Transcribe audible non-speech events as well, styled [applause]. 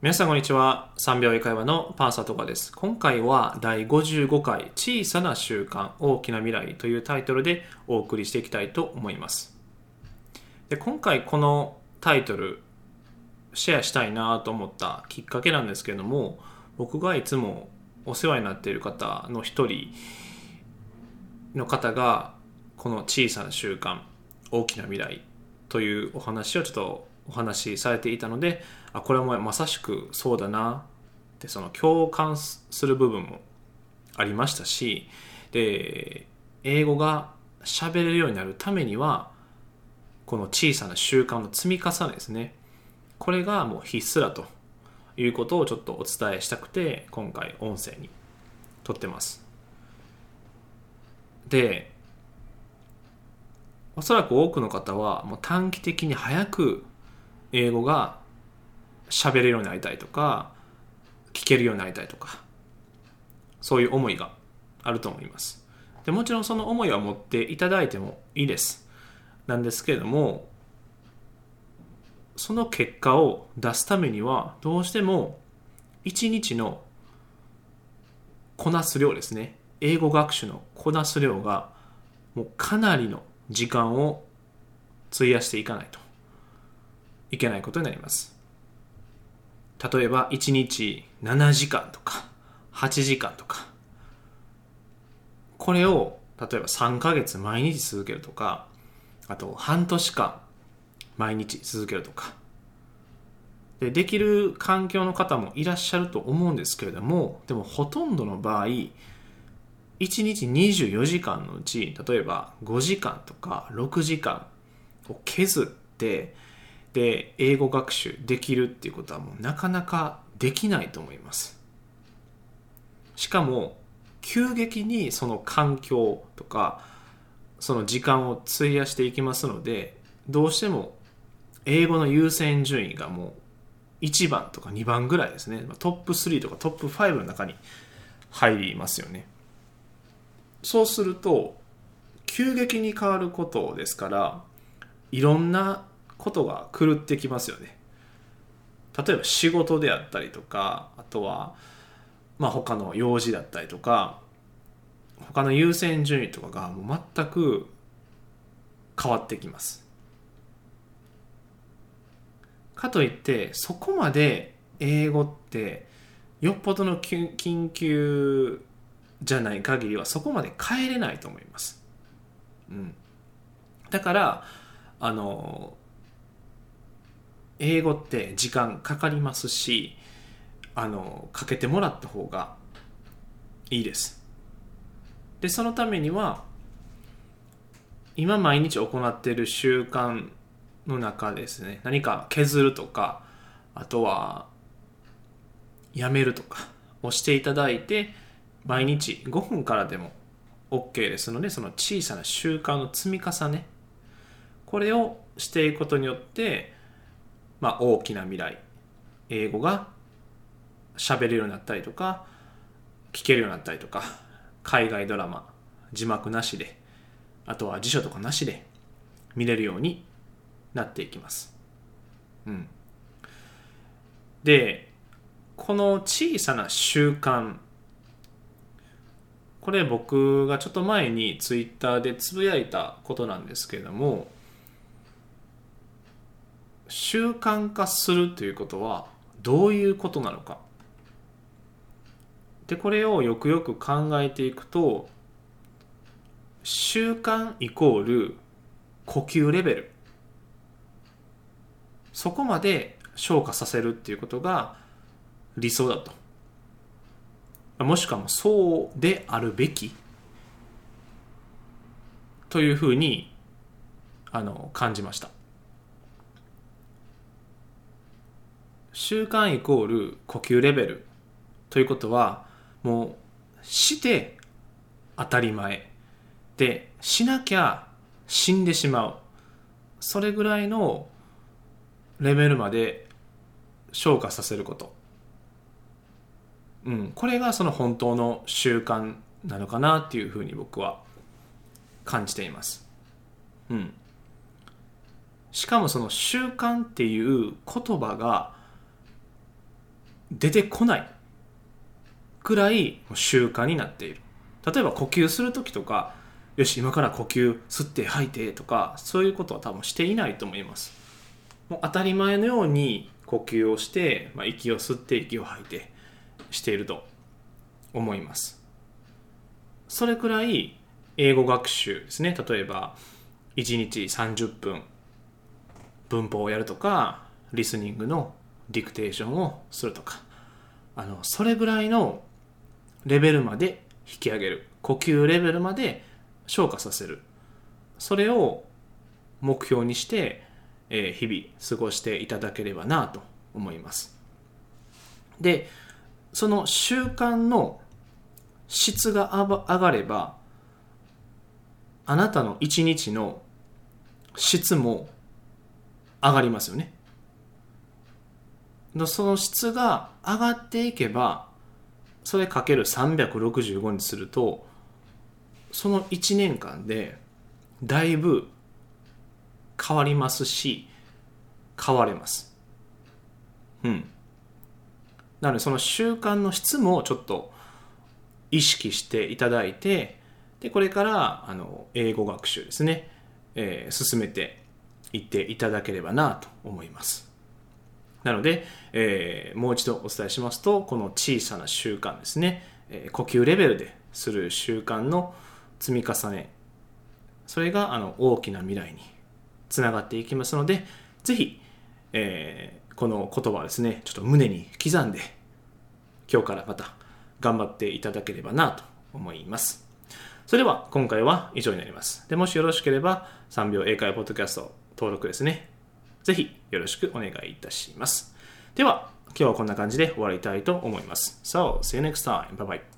皆さんこんにちは。3秒英会話のパンサーとかです。今回は第55回小さな習慣大きな未来というタイトルでお送りしていきたいと思います。で今回このタイトルシェアしたいなと思ったきっかけなんですけれども僕がいつもお世話になっている方の一人の方がこの小さな習慣大きな未来というお話をちょっとお話しされていたのであこれもまさしくそうだなってその共感する部分もありましたしで英語が喋れるようになるためにはこの小さな習慣の積み重ねですね。これがもう必須だということをちょっとお伝えしたくて今回音声に撮ってます。でおそらく多くの方はもう短期的に早く英語が喋れるようになりたいとか聞けるようになりたいとかそういう思いがあると思います。でもちろんその思いは持っていただいてもいいです。なんですけれどもその結果を出すためにはどうしても1日のこなす量ですね。英語学習のこなす量がもうかなりの時間を費やしていかないと。いけないことになります。例えば1日7時間とか8時間とか。これを例えば3ヶ月毎日続けるとかあと半年間毎日続けるとか。でできる環境の方もいらっしゃると思うんですけれどもでもほとんどの場合1日24時間のうち例えば5時間とか6時間を削ってで英語学習できるっていうことはもうなかなかできないと思います。しかも急激にその環境とかその時間を費やしていきますのでどうしても英語の優先順位がもう1番とか2番ぐらいですね。トップ3とかトップ5の中に入りますよね。そうすると急激に変わることですからいろんなことが狂ってきますよね。例えば仕事であったりとかあとはまあ他の用事だったりとか他の優先順位とかがもう全く変わってきます。かといってそこまで英語ってよっぽどの緊急じゃない限りはそこまで変えれないと思います、うん、だからあの英語って時間かかりますしあのかけてもらった方がいいです。でそのためには今毎日行っている習慣の中ですね何か削るとかあとはやめるとか [laughs] をしていただいて毎日5分からでも OK ですのでその小さな習慣の積み重ねこれをしていくことによってまあ、大きな未来英語が喋れるようになったりとか聞けるようになったりとか海外ドラマ字幕なしであとは辞書とかなしで見れるようになっていきます。うん、でこの小さな習慣これ僕がちょっと前にツイッターでつぶやいたことなんですけれども習慣化するということはどういうことなのか。でこれをよくよく考えていくと習慣イコール呼吸レベル。そこまで消化させるっていうことが理想だと。もしくはもそうであるべき。というふうにあの感じました。習慣イコール呼吸レベルということはもうして当たり前でしなきゃ死んでしまう。それぐらいのレベルまで消化させること、うん、これがその本当の習慣なのかなっていうふうに僕は感じています、うん、しかもその習慣っていう言葉が出てこないくらい習慣になっている。例えば呼吸する時とかよし今から呼吸吸って吐いてとかそういうことは多分していないと思います。もう当たり前のように呼吸をして、まあ、息を吸って息を吐いてしていると思います。それくらい英語学習ですね。例えば1日30分文法をやるとかリスニングのディクテーションをするとか。あのそれぐらいのレベルまで引き上げる。呼吸レベルまで消化させる。それを目標にして、えー、日々過ごしていただければなと思います。でその習慣の質が上がればあなたの一日の質も上がりますよね。のその質が上がっていけばそれかける365にするとその1年間でだいぶ変わりますし変われます。うん。なのでその習慣の質もちょっと意識していただいてでこれからあの英語学習ですね、えー、進めていっていただければなと思います。なので、えー、もう一度お伝えしますとこの小さな習慣ですね、えー、呼吸レベルでする習慣の積み重ね。それがあの大きな未来につながっていきますのでぜひ、えー、この言葉をですねちょっと胸に刻んで今日からまた頑張っていただければなと思います。それでは今回は以上になります。でもしよろしければ3秒英会話ポッドキャスト登録ですね。ぜひよろしくお願いいたしますでは今日はこんな感じで終わりたいと思います So, see you next time. Bye bye.